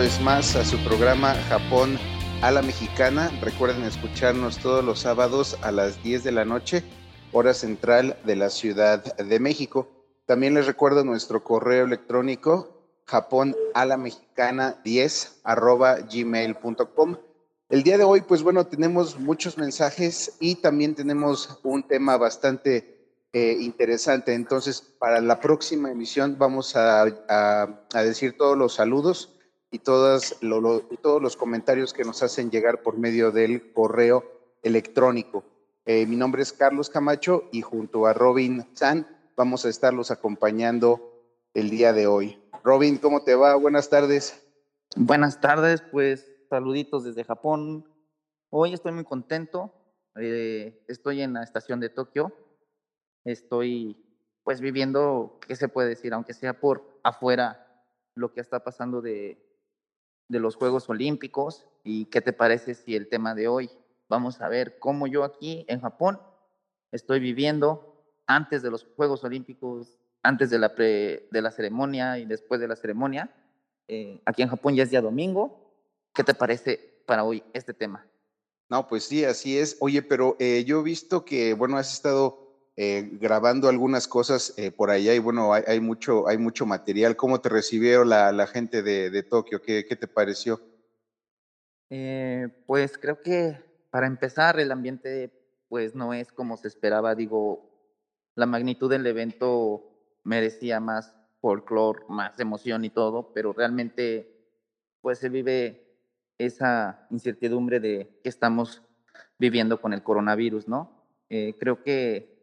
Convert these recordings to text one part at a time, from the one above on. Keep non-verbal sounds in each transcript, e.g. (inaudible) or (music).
vez más a su programa Japón a la Mexicana. Recuerden escucharnos todos los sábados a las 10 de la noche, hora central de la Ciudad de México. También les recuerdo nuestro correo electrónico japón a la mexicana 10 arroba gmail.com. El día de hoy, pues bueno, tenemos muchos mensajes y también tenemos un tema bastante eh, interesante. Entonces, para la próxima emisión vamos a, decir todos los saludos y todos los comentarios que nos hacen llegar por medio del correo electrónico. Eh, mi nombre es Carlos Camacho y junto a Robin San vamos a estarlos acompañando el día de hoy. Robin, ¿cómo te va? Buenas tardes. Buenas tardes, pues saluditos desde Japón. Hoy estoy muy contento. Eh, estoy en la estación de Tokio estoy pues viviendo, ¿qué se puede decir? Aunque sea por afuera, lo que está pasando de, de los Juegos Olímpicos. ¿Y qué te parece si el tema de hoy? Vamos a ver cómo yo aquí en Japón estoy viviendo antes de los Juegos Olímpicos, antes de la, de la ceremonia y después de la ceremonia. Eh, aquí en Japón ya es día domingo. ¿Qué te parece para hoy este tema? No, pues sí, así es. Oye, pero eh, yo he visto que, bueno, has estado eh, grabando algunas cosas eh, por allá y bueno, hay, mucho, hay mucho material. ¿Cómo te recibieron la, gente de, Tokio? ¿Qué, te pareció? Eh, pues creo que para empezar el ambiente pues no es como se esperaba. Digo, la magnitud del evento merecía más folclore, más emoción y todo, pero realmente pues se vive esa incertidumbre de que estamos viviendo con el coronavirus, ¿no? creo que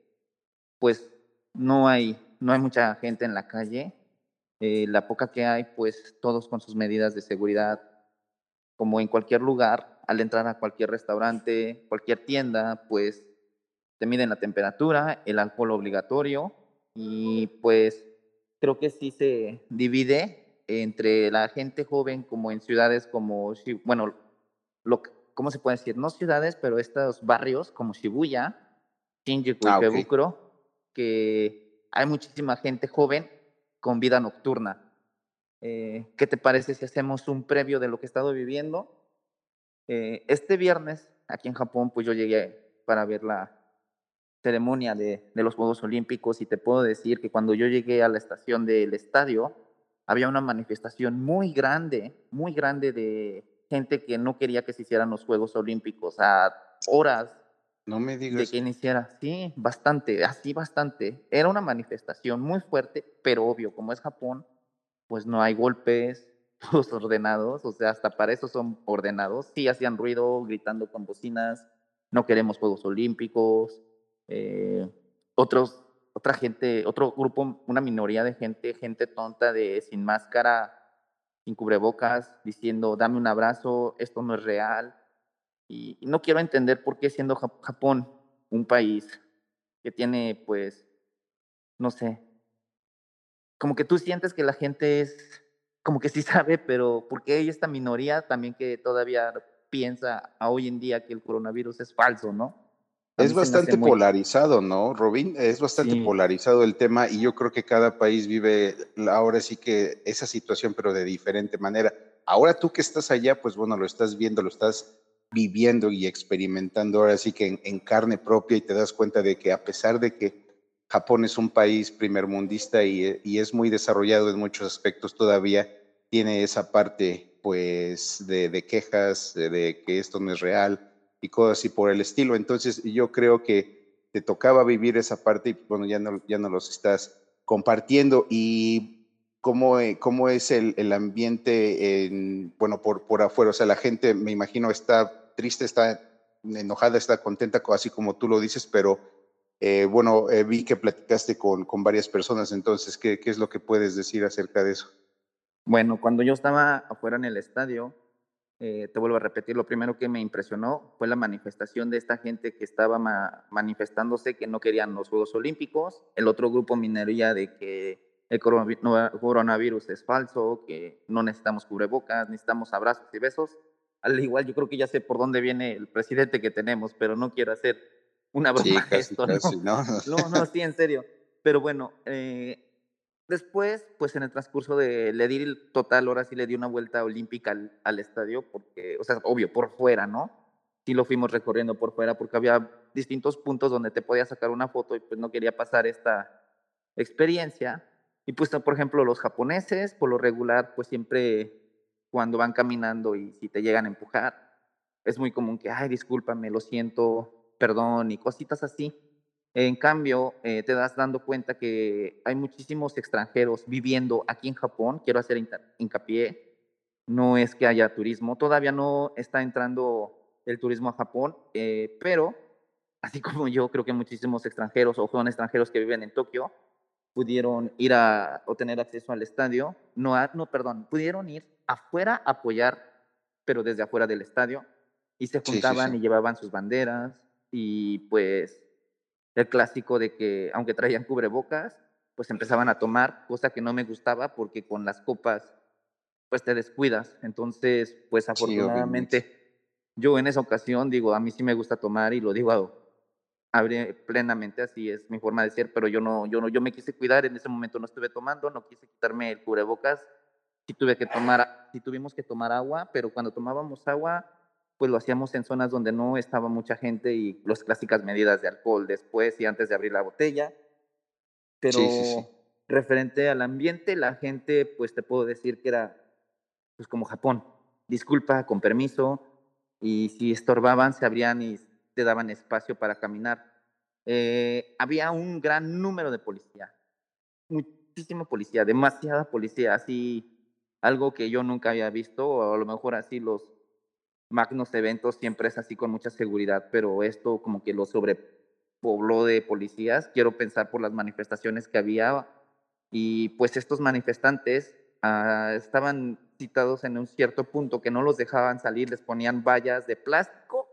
pues no hay, no hay mucha gente en la calle. Eh, la poca que hay, pues todos con sus medidas de seguridad, como en cualquier lugar, al entrar a cualquier restaurante, cualquier tienda, pues te miden la temperatura, el alcohol obligatorio y pues creo que sí se divide entre la gente joven como en ciudades como, bueno, lo, ¿cómo se puede decir? No ciudades, pero estos barrios como Shibuya, Shinjuku ah, y hay muchísima gente joven con vida nocturna. Eh, ¿Qué te parece si hacemos un previo de lo que he estado viviendo? Eh, este viernes, aquí en Japón, pues yo llegué para ver la ceremonia de, de, los Juegos Olímpicos y te puedo decir que cuando yo llegué a la estación del estadio, había una manifestación muy grande, muy grande de gente que no quería que se hicieran los Juegos Olímpicos a horas no me digas. De que iniciara, sí, bastante, así bastante. Era una manifestación muy fuerte, pero obvio, como es Japón, pues no hay golpes, (laughs) todos ordenados, o sea, hasta para eso son ordenados. Sí hacían ruido, gritando con bocinas, no queremos Juegos Olímpicos. Eh, otros, otra gente, otro grupo, una minoría de gente, gente tonta de sin máscara, sin cubrebocas, diciendo, dame un abrazo, esto no es real y, no quiero entender por qué siendo Japón un país que tiene, pues, no sé, como que tú sientes que la gente es, como que sí (laughs) sabe, pero ¿por qué hay esta minoría también que todavía piensa a hoy en día que el coronavirus es falso, ¿no? Es bastante polarizado, ¿no, Robin? Es bastante polarizado el tema y yo creo que cada país vive ahora sí que esa situación, pero de diferente manera. Ahora tú que estás allá, pues bueno, lo estás viendo, lo estás viviendo y experimentando ahora sí que en, carne propia y te das cuenta de que a pesar de que Japón es un país primermundista y, y es muy desarrollado en muchos aspectos todavía, tiene esa parte pues de, quejas, de, que esto no es real y cosas así por el estilo. Entonces yo creo que te tocaba vivir esa parte y bueno, ya no, ya no los estás compartiendo y cómo, eh, cómo es el, el, ambiente, en, bueno, por, por afuera. O sea, la gente, me imagino, está triste, está enojada, está contenta, así como tú lo dices, pero eh, bueno, eh, vi que platicaste con, con varias personas, entonces, ¿qué, ¿qué es lo que puedes decir acerca de eso? Bueno, cuando yo estaba afuera en el estadio, te vuelvo a repetir, lo primero que me impresionó fue la manifestación de esta gente que estaba manifestándose que no querían los Juegos Olímpicos, el otro grupo minería de que el coronavirus es falso, que no necesitamos cubrebocas, necesitamos abrazos y besos. Al igual, yo creo que ya sé por dónde viene el presidente que tenemos, pero no quiero hacer una broma sí, casi, esto, casi, ¿no? (laughs) ¿no? no, sí, en serio. Pero bueno, eh, Después, pues en el transcurso de, le di el total, ahora sí le di una vuelta olímpica al, al, estadio, porque, o sea, obvio, por fuera, ¿no? Sí lo fuimos recorriendo por fuera porque había distintos puntos donde te podías sacar una foto y pues no quería pasar esta experiencia. Y pues, por ejemplo, los japoneses, por lo regular, pues siempre cuando van caminando y si te llegan a empujar, es muy común que, ay, discúlpame, lo siento, perdón y cositas así. En cambio, eh, te das dando cuenta que hay muchísimos extranjeros viviendo aquí en Japón. Quiero hacer hincapié, no es que haya turismo, todavía no está entrando el turismo a Japón, eh, pero así como yo, creo que muchísimos extranjeros o son extranjeros que viven en Tokio pudieron ir a o tener acceso al estadio, no, no, perdón, pudieron ir afuera a apoyar, pero desde afuera del estadio, y se juntaban y llevaban sus banderas, y pues el clásico de que, aunque traían cubrebocas, pues empezaban a tomar, cosa que no me gustaba porque con las copas, pues te descuidas. Entonces, pues afortunadamente, yo en esa ocasión digo, a mí sí me gusta tomar y lo digo plenamente, así es mi forma de ser, pero yo no, yo no, yo me quise cuidar, en ese momento no estuve tomando, no quise quitarme el cubrebocas, sí tuve que tomar, sí tuvimos que tomar agua, pero cuando tomábamos agua, pues lo hacíamos en zonas donde no estaba mucha gente y las clásicas medidas de alcohol después y antes de abrir la botella. Pero referente al ambiente, la gente, pues te puedo decir que era pues como Japón. Disculpa, con permiso, y si estorbaban, se abrían y te daban espacio para caminar. Eh, había un gran número de policía, muchísimo policía, demasiada policía, así algo que yo nunca había visto, o a lo mejor así los magnos eventos siempre es así con mucha seguridad, pero esto como que lo sobrepobló de policías, quiero pensar por las manifestaciones que había, y pues estos manifestantes ah, estaban citados en un cierto punto que no los dejaban salir, les ponían vallas de plástico,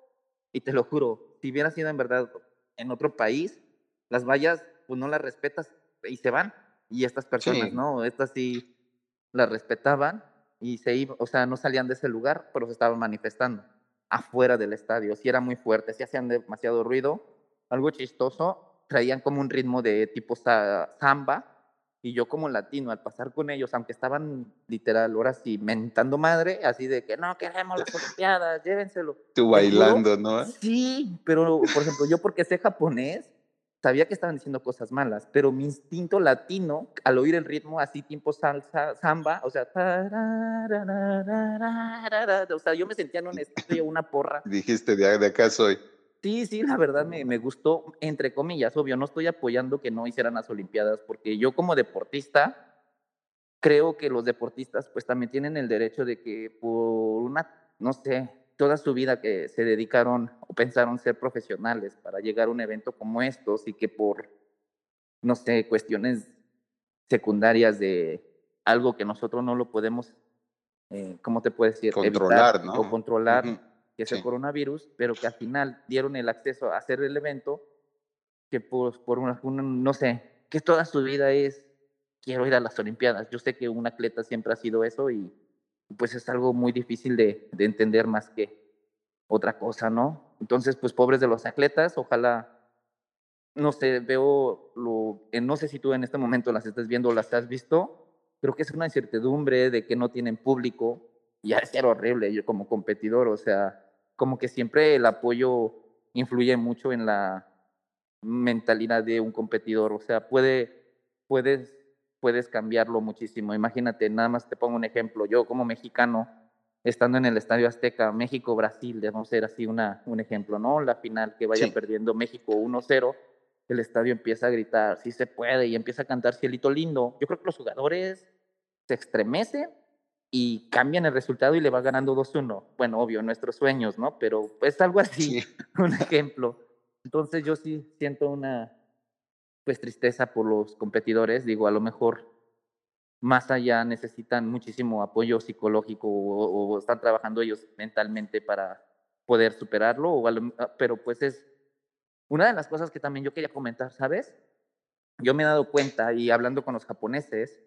y te lo juro, si hubiera sido en verdad en otro país, las vallas pues no las respetas y se van, y estas personas, ¿no? Estas sí las respetaban y se iba, o sea, no salían de ese lugar, pero se estaban manifestando afuera del estadio. Sí era muy fuerte, sí hacían demasiado ruido, algo chistoso, traían como un ritmo de tipo samba, y yo como latino, al pasar con ellos, aunque estaban literal ahora sí mentando madre, así de que no queremos las Olimpiadas, llévenselo. Tú bailando, ¿no? Sí, pero por ejemplo, yo porque sé japonés, sabía que estaban diciendo cosas malas, pero mi instinto latino, al oír el ritmo así tipo salsa, samba, o sea, o sea, yo me sentía en un estudio, una porra. Dijiste, de, de acá soy. Sí, sí, la verdad me, me, gustó, entre comillas, obvio, no estoy apoyando que no hicieran las Olimpiadas, porque yo como deportista, creo que los deportistas pues también tienen el derecho de que por una, no sé, toda su vida que se dedicaron o pensaron ser profesionales para llegar a un evento como estos y que por, no sé, cuestiones secundarias de algo que nosotros no lo podemos, eh, ¿cómo te puedes decir? Controlar, ¿no? O controlar, que es el coronavirus, pero que al final dieron el acceso a hacer el evento, que pues, por una, no sé, que toda su vida es, quiero ir a las Olimpiadas. Yo sé que un atleta siempre ha sido eso y pues es algo muy difícil de, de entender más que otra cosa, ¿no? Entonces, pues pobres de los atletas, ojalá, no sé, veo, lo, no sé si tú en este momento las estás viendo o las has visto, creo que es una incertidumbre de que no tienen público, y ha de ser horrible yo como competidor, o sea, como que siempre el apoyo influye mucho en la mentalidad de un competidor, o sea, puede, puedes puedes cambiarlo muchísimo. Imagínate, nada más te pongo un ejemplo. Yo como mexicano, estando en el Estadio Azteca, México-Brasil, debemos ser así una, un ejemplo, ¿no? La final que vaya perdiendo México 1-0, el estadio empieza a gritar, sí se puede, y empieza a cantar Cielito Lindo. Yo creo que los jugadores se estremecen y cambian el resultado y le va ganando 2-1. Bueno, obvio, nuestros sueños, ¿no? Pero es algo así, (laughs) un ejemplo. Entonces yo sí siento una, pues tristeza por los competidores, digo, a lo mejor más allá necesitan muchísimo apoyo psicológico o, están trabajando ellos mentalmente para poder superarlo, o ah, pero pues es una de las cosas que también yo quería comentar, ¿sabes? Yo me he dado cuenta y hablando con los japoneses,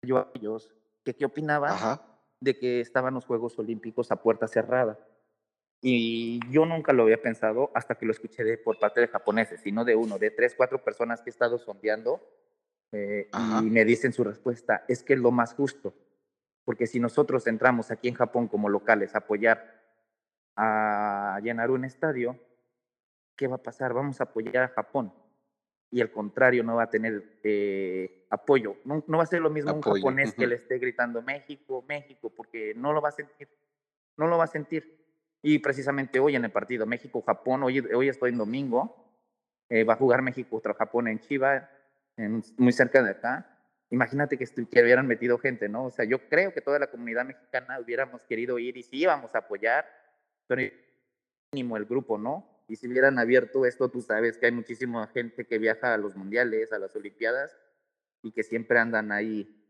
yo a ellos, que qué opinaban de que estaban los Juegos Olímpicos a puerta cerrada. Y yo nunca lo había pensado hasta que lo escuché de, por parte de japoneses, sino de uno, de tres, cuatro personas que he estado sondeando. Eh, y me dicen su respuesta, es que es lo más justo, porque si nosotros entramos aquí en Japón como locales a apoyar a llenar un estadio, ¿qué va a pasar? Vamos a apoyar a Japón y el contrario no va a tener eh, apoyo. No, va a ser lo mismo un japonés que le esté gritando México, México, porque no lo va a sentir. No lo va a sentir. Y precisamente hoy en el partido México-Japón, hoy, hoy estoy en domingo, eh, va a jugar México contra Japón en Chiva, muy cerca de acá. Imagínate que, que hubieran metido gente, ¿no? O sea, yo creo que toda la comunidad mexicana hubiéramos querido ir y sí íbamos a apoyar, pero mínimo el grupo, ¿no? Y si hubieran abierto esto, tú sabes que hay muchísima gente que viaja a los mundiales, a las Olimpiadas, y que siempre andan ahí,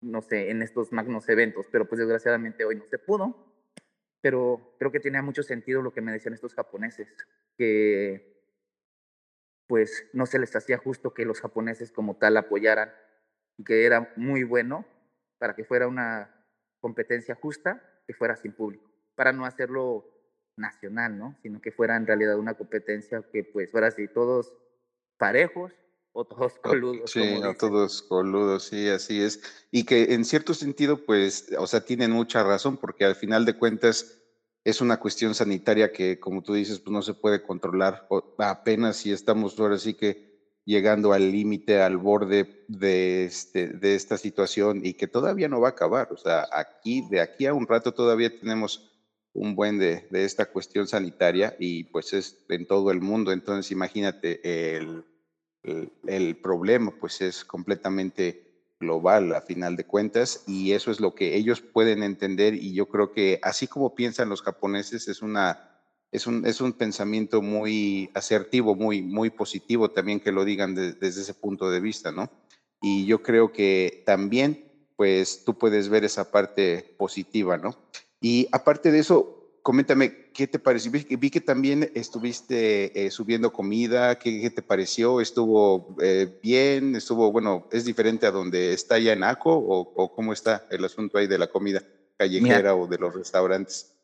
no sé, en estos magnos eventos, pero pues desgraciadamente hoy no se pudo. Pero creo que tenía mucho sentido lo que me decían estos japoneses, que pues no se les hacía justo que los japoneses como tal apoyaran y que era muy bueno para que fuera una competencia justa, que fuera sin público, para no hacerlo nacional, ¿no? Sino que fuera en realidad una competencia que pues fuera así, todos parejos o todos coludos. Sí, o todos coludos, sí, así es. Y que en cierto sentido, pues, o sea, tienen mucha razón, porque al final de cuentas es una cuestión sanitaria que, como tú dices, pues no se puede controlar apenas si estamos ahora sí que llegando al límite, al borde de, este, de esta situación y que todavía no va a acabar. O sea, aquí, de aquí a un rato todavía tenemos un buen de, esta cuestión sanitaria y pues es en todo el mundo. Entonces imagínate, el, el, problema pues es completamente global a final de cuentas y eso es lo que ellos pueden entender y yo creo que así como piensan los japoneses es una es un, es un pensamiento muy asertivo, muy, muy positivo también que lo digan desde ese punto de vista, ¿no? Y yo creo que también, pues tú puedes ver esa parte positiva, ¿no? Y aparte de eso, coméntame, ¿qué te pareció? Vi, que también estuviste eh, subiendo comida, ¿qué, te pareció? ¿Estuvo eh, bien? ¿Estuvo, bueno, es diferente a donde está ya en ACO o, cómo está el asunto ahí de la comida callejera o de los restaurantes?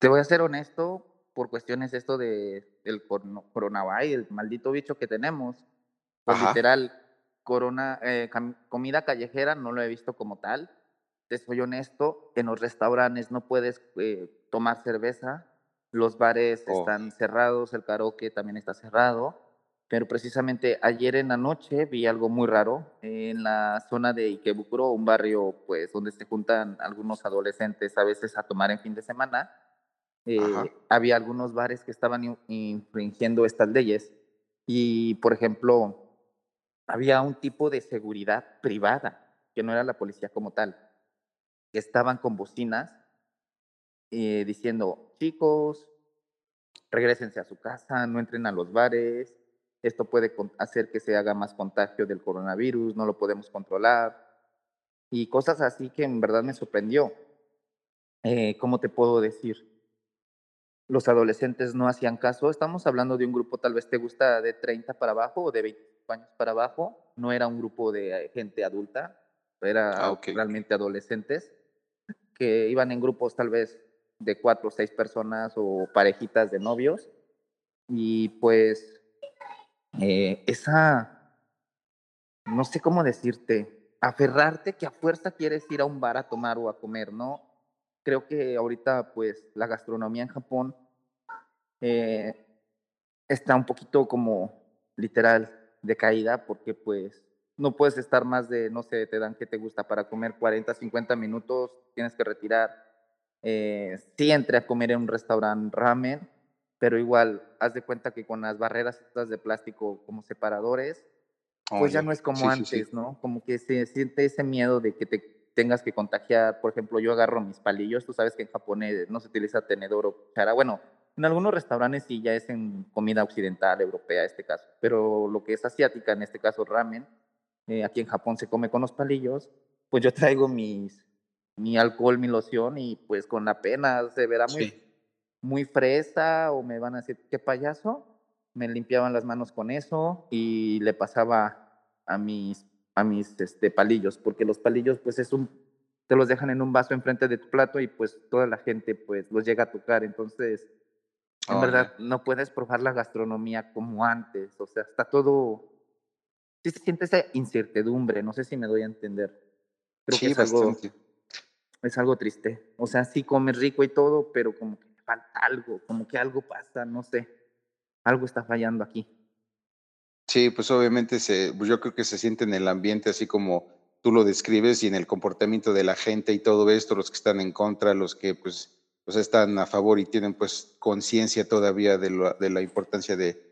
Te voy a ser honesto, por cuestiones esto de, del coronavirus, el maldito bicho que tenemos, pues literal, corona, eh, comida callejera no lo he visto como tal te soy honesto, en los restaurantes no puedes eh, tomar cerveza, los bares oh. están cerrados, el karaoke también está cerrado, pero precisamente ayer en la noche vi algo muy raro en la zona de Ikebukuro, un barrio pues donde se juntan algunos adolescentes a veces a tomar en fin de semana. Eh, había algunos bares que estaban infringiendo estas leyes y, por ejemplo, había un tipo de seguridad privada que no era la policía como tal estaban con bocinas eh, diciendo, chicos, regresense a su casa, no entren a los bares, esto puede hacer que se haga más contagio del coronavirus, no lo podemos controlar, y cosas así que en verdad me sorprendió. Eh, ¿Cómo te puedo decir? Los adolescentes no hacían caso, estamos hablando de un grupo tal vez te gusta de 30 para abajo o de 25 años para abajo, no era un grupo de gente adulta, era ah, realmente adolescentes que iban en grupos tal vez de cuatro o seis personas o parejitas de novios. Y pues eh, esa, no sé cómo decirte, aferrarte que a fuerza quieres ir a un bar a tomar o a comer, ¿no? Creo que ahorita pues la gastronomía en Japón eh, está un poquito como literal decaída porque pues no puedes estar más de, no sé, te dan que te gusta para comer 40, 50 minutos, tienes que retirar. Eh, sí entré a comer en un restaurante ramen, pero igual, haz de cuenta que con las barreras estas de plástico como separadores, pues ya no es como antes, ¿no? Como que se siente ese miedo de que te tengas que contagiar. Por ejemplo, yo agarro mis palillos, tú sabes que en japonés no se utiliza tenedor o cuchara. Bueno, en algunos restaurantes sí ya es en comida occidental, europea, este caso, pero lo que es asiática, en este caso ramen, eh, aquí en Japón se come con los palillos, pues yo traigo mis, mi alcohol, mi loción y pues con la pena se verá muy, muy fresa o me van a decir, qué payaso. Me limpiaban las manos con eso y le pasaba a mis, a mis este, palillos, porque los palillos pues es un, te los dejan en un vaso enfrente de tu plato y pues toda la gente pues los llega a tocar. Entonces, en verdad, no puedes probar la gastronomía como antes, o sea, está todo sí se siente esa incertidumbre, no sé si me doy a entender. Creo sí, que es algo, es algo triste. O sea, sí comes rico y todo, pero como que falta algo, como que algo pasa, no sé. Algo está fallando aquí. Sí, pues obviamente se, pues yo creo que se siente en el ambiente así como tú lo describes y en el comportamiento de la gente y todo esto, los que están en contra, los que pues, pues están a favor y tienen pues conciencia todavía de, de la importancia de,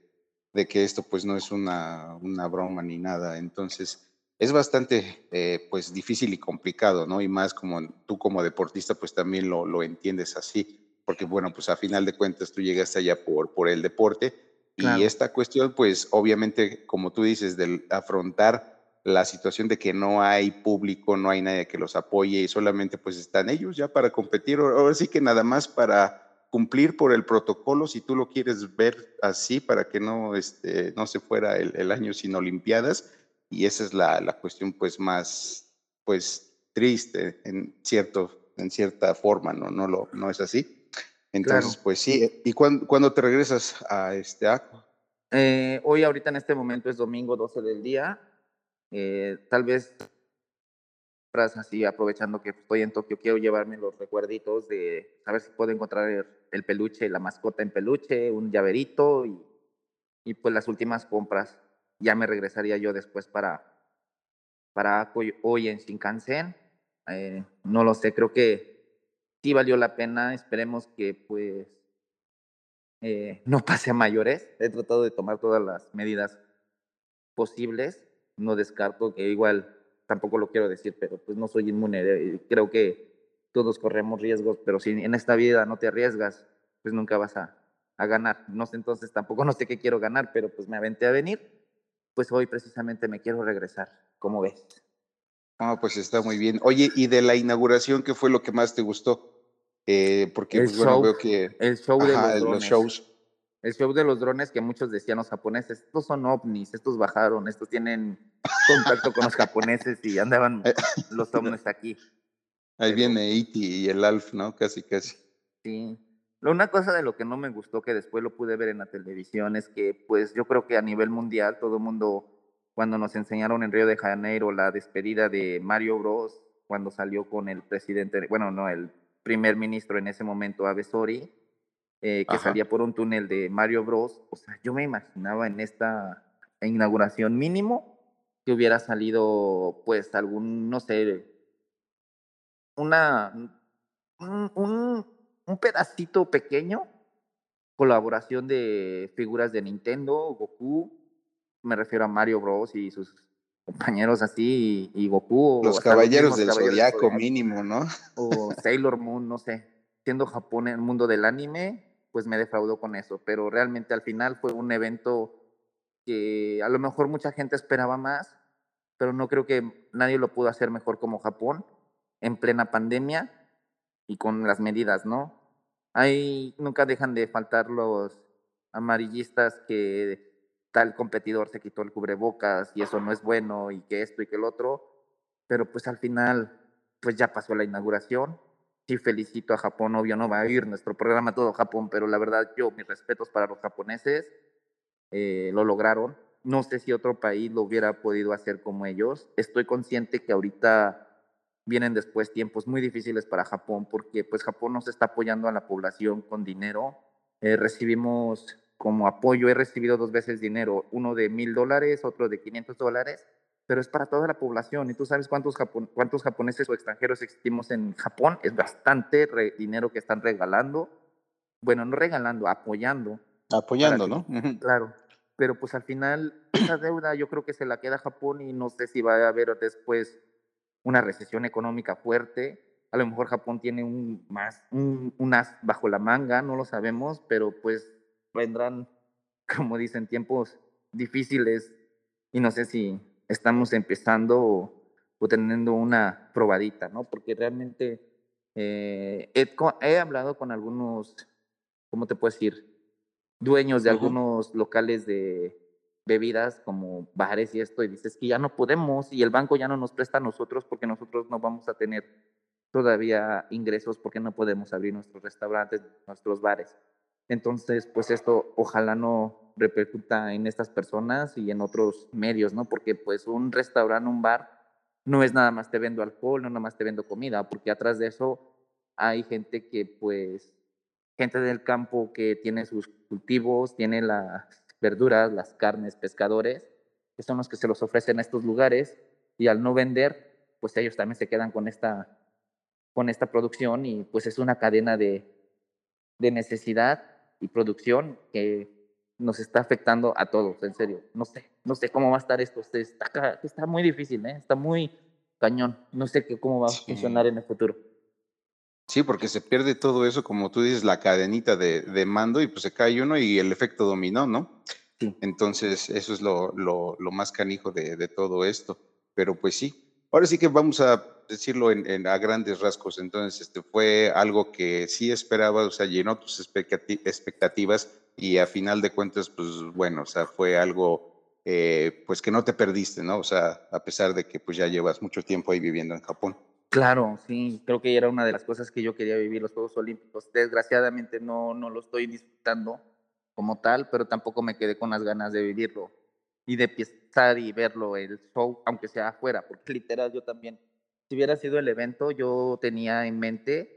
de que esto pues no es una, una broma ni nada. Entonces, es bastante eh, pues difícil y complicado, ¿no? Y más como tú como deportista pues también lo, lo entiendes así, porque bueno, pues a final de cuentas tú llegaste allá por, por el deporte y esta cuestión pues obviamente como tú dices, del afrontar la situación de que no hay público, no hay nadie que los apoye y solamente pues están ellos ya para competir, ahora sí que nada más para cumplir por el protocolo, si tú lo quieres ver así, para que no, este, no se fuera el, año sin Olimpiadas. Y esa es la, la, cuestión pues más pues triste en, cierto, en cierta forma, ¿no? No, lo, no es así. Entonces, pues sí. ¿Y cuándo, te regresas a este acto? Eh, hoy, ahorita en este momento es domingo 12 del día. Eh, tal vez así, aprovechando que estoy en Tokio, quiero llevarme los recuerditos de saber si puedo encontrar el, peluche, la mascota en peluche, un llaverito y, y, pues las últimas compras. Ya me regresaría yo después para, para hoy en Shinkansen. Eh, no lo sé, creo que sí valió la pena. Esperemos que pues eh, no (laughs) pase a mayores. He tratado de tomar todas las medidas posibles. No descarto que igual tampoco lo quiero decir, pero pues no soy inmune. Creo que todos corremos riesgos, pero si en esta vida no te arriesgas, pues nunca vas a, a ganar. No sé, entonces tampoco no sé qué quiero ganar, pero pues me aventé a venir. Pues hoy precisamente me quiero regresar. ¿Cómo ves? Ah, pues está muy bien. Oye, ¿y de la inauguración qué fue lo que más te gustó? Eh, porque pues, bueno, veo que... El show de los, shows el show de los drones que muchos decían los japoneses, estos son ovnis, estos bajaron, estos tienen contacto con los japoneses y andaban (laughs) los ovnis aquí. Ahí viene Iti y el Alf, ¿no? Casi, casi. Sí. Una cosa de lo que no me gustó, que después lo pude ver en la televisión, es que pues yo creo que a nivel mundial todo el mundo, cuando nos enseñaron en Río de Janeiro la despedida de Mario Bros, cuando salió con el presidente, bueno, no, el primer ministro en ese momento, Abe Sori, eh, que salía por un túnel de Mario Bros. O sea, yo me imaginaba en esta inauguración mínimo que hubiera salido, pues, algún, no sé, una, un, un, pedacito pequeño, colaboración de figuras de Nintendo, Goku, me refiero a Mario Bros. y sus compañeros así, y, Goku. Los caballeros del Zodiaco mínimo, ¿no? O (laughs) Sailor Moon, no sé. Siendo Japón en el mundo del anime, pues me defraudó con eso, pero realmente al final fue un evento que a lo mejor mucha gente esperaba más, pero no creo que nadie lo pudo hacer mejor como Japón en plena pandemia y con las medidas, ¿no? Ahí nunca dejan de faltar los amarillistas que tal competidor se quitó el cubrebocas y eso no es bueno y que esto y que el otro, pero pues al final pues ya pasó la inauguración sí felicito a Japón, obvio no va a ir nuestro programa todo Japón, pero la verdad yo mis respetos para los japoneses, eh, lo lograron. No sé si otro país lo hubiera podido hacer como ellos. Estoy consciente que ahorita vienen después tiempos muy difíciles para Japón porque pues Japón nos está apoyando a la población con dinero. Eh, recibimos como apoyo, he recibido dos veces dinero, uno de mil dólares, otro de 500 dólares pero es para toda la población. Y tú sabes cuántos, cuántos japoneses o extranjeros existimos en Japón. Es bastante dinero que están regalando. Bueno, no regalando, apoyando. Apoyando, ¿no? Claro. Pero pues al final, esa deuda yo creo que se la queda Japón y no sé si va a haber después una recesión económica fuerte. A lo mejor Japón tiene un, más, un, un as bajo la manga, no lo sabemos, pero pues vendrán, (laughs) como dicen, tiempos difíciles y no sé si estamos empezando o, teniendo una probadita, ¿no? Porque realmente eh, he, hablado con algunos, ¿cómo te puedo decir? Dueños de algunos locales de bebidas como bares y esto, y dices que ya no podemos y el banco ya no nos presta a nosotros porque nosotros no vamos a tener todavía ingresos porque no podemos abrir nuestros restaurantes, nuestros bares. Entonces, pues esto ojalá no, repercuta en estas personas y en otros medios, ¿no? Porque pues un restaurante, un bar, no es nada más te vendo alcohol, no nada más te vendo comida, porque atrás de eso hay gente que pues, gente del campo que tiene sus cultivos, tiene las verduras, las carnes, pescadores, que son los que se los ofrecen a estos lugares y al no vender, pues ellos también se quedan con esta, con esta producción y pues es una cadena de, de necesidad y producción que nos está afectando a todos, en serio. No sé, no sé cómo va a estar esto. Está, está muy difícil, ¿eh? está muy cañón. No sé qué, cómo va a funcionar en el futuro. Sí, porque se pierde todo eso, como tú dices, la cadenita de, de mando y pues se cae uno y el efecto dominó, ¿no? Sí. Entonces, eso es lo, lo, lo más canijo de, de, todo esto. Pero pues sí, ahora sí que vamos a decirlo en, a grandes rasgos. Entonces, este fue algo que sí esperaba, o sea, llenó tus expectativas y a final de cuentas, pues bueno, o sea, fue algo eh, pues que no te perdiste, ¿no? O sea, a pesar de que pues ya llevas mucho tiempo ahí viviendo en Japón. Claro, sí, creo que era una de las cosas que yo quería vivir los Juegos Olímpicos. Desgraciadamente no, no lo estoy disfrutando como tal, pero tampoco me quedé con las ganas de vivirlo y de pisar y verlo, el show, aunque sea afuera, porque (laughs) literal yo también, si hubiera sido el evento, yo tenía en mente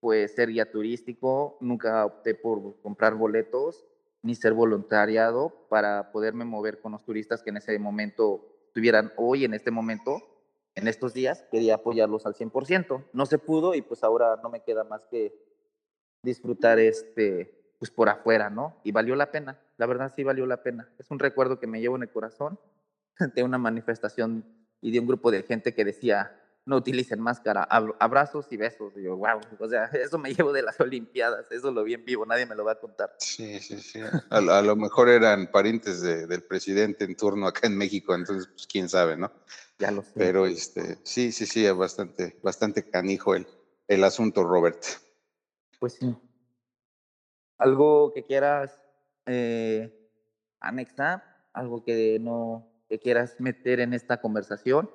pues ser guía turístico, nunca opté por comprar boletos ni ser voluntariado para poderme mover con los turistas que en ese momento estuvieran hoy, en este momento, en estos días, quería apoyarlos al 100%. No se pudo y pues ahora no me queda más que disfrutar este, pues por afuera, ¿no? Y valió la pena, la verdad sí valió la pena. Es un recuerdo que me llevo en el corazón (laughs) de una manifestación y de un grupo de gente que decía, no utilicen máscara, abrazos y besos. Y yo, wow, o sea, (laughs) eso me llevo de las Olimpiadas, eso lo vi en vivo, nadie me lo va a contar. Sí, sí, sí. A, lo mejor eran parientes del presidente en turno acá en México, entonces, pues quién sabe, ¿no? Ya lo sé. Pero este, sí, sí, sí, bastante, bastante canijo el, el asunto, Robert. Pues sí. ¿Algo que quieras eh, anexar? ¿Algo que no que quieras meter en esta conversación?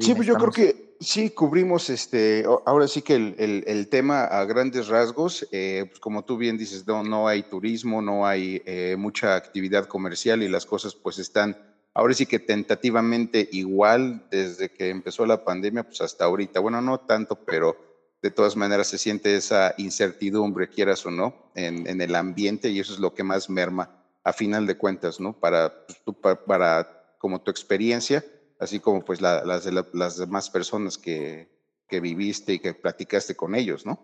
Sí, pues yo creo que sí cubrimos este, ahora sí que el, el, tema a grandes rasgos, eh, pues como tú bien dices, no, no hay turismo, no hay eh, mucha actividad comercial y las cosas pues están ahora sí que tentativamente igual desde que empezó la pandemia, pues hasta ahorita. Bueno, no tanto, pero de todas maneras se siente esa incertidumbre, quieras o no, en, en el ambiente y eso es lo que más merma a final de cuentas, ¿no? Para, pues, para, para como tu experiencia así como pues las, las demás personas que, que, viviste y que platicaste con ellos, ¿no?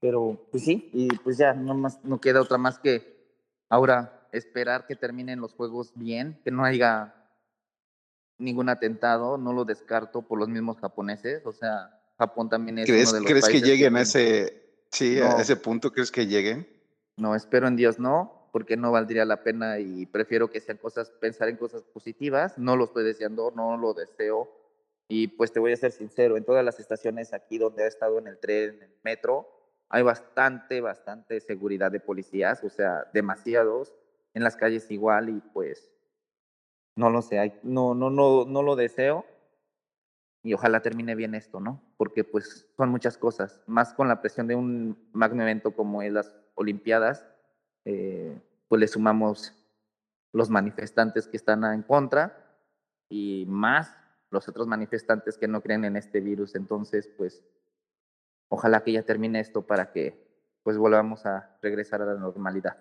Pero pues sí, y pues ya no, más, no queda otra más que ahora esperar que terminen los juegos bien, que no haya ningún atentado, no lo descarto por los mismos japoneses, o sea, Japón también es ¿Crees, uno de los ¿crees que lleguen a ese, sí, a ese punto? ¿Crees que lleguen? No, espero en Dios no, porque no valdría la pena y prefiero que sean cosas, pensar en cosas positivas. No lo estoy deseando, no lo deseo. Y pues te voy a ser sincero, en todas las estaciones aquí donde he estado en el tren, en el metro, hay bastante, bastante seguridad de policías, o sea, demasiados. En las calles igual y pues no lo sé, no, no, no, no lo deseo y ojalá termine bien esto, ¿no? Porque pues son muchas cosas, más con la presión de un magno evento como es las Olimpiadas, eh, pues le sumamos los manifestantes que están en contra y más los otros manifestantes que no creen en este virus. Entonces, pues, ojalá que ya termine esto para que pues volvamos a regresar a la normalidad.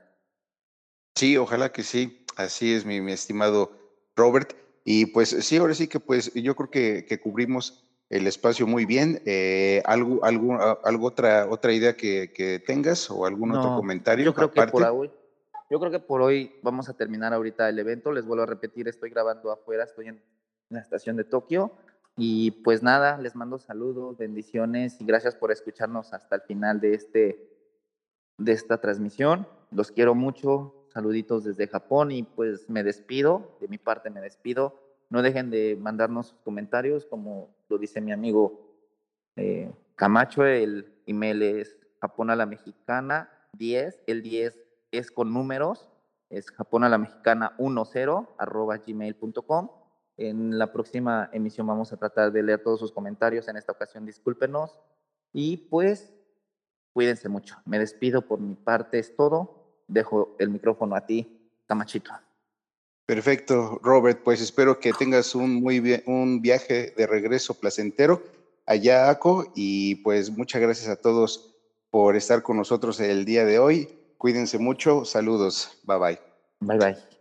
Sí, ojalá que sí. Así es, mi, estimado Robert. Y pues sí, ahora sí que pues yo creo que, que cubrimos el espacio muy bien. Eh, ¿algo, algo, algo otra, otra idea que, que tengas o algún otro comentario? Yo creo que por hoy, yo creo que por hoy vamos a terminar ahorita el evento. Les vuelvo a repetir, estoy grabando afuera, estoy en la estación de Tokio. Y pues nada, les mando saludos, bendiciones y gracias por escucharnos hasta el final de, este, de esta transmisión. Los quiero mucho, saluditos desde Japón y pues me despido, de mi parte me despido. No dejen de mandarnos sus comentarios, como lo dice mi amigo eh, Camacho, el email es Japón la mexicana 10, el 10 es con números, es Japón a la mexicana 10 arroba gmail.com. En la próxima emisión vamos a tratar de leer todos sus comentarios, en esta ocasión discúlpenos y pues cuídense mucho. Me despido por mi parte, es todo. dejo el micrófono a ti, Camachito. Perfecto, Robert. Pues espero que tengas un muy bien, un viaje de regreso placentero allá, Aco, y pues muchas gracias a todos por estar con nosotros el día de hoy. Cuídense mucho. Saludos. Bye bye. Bye bye.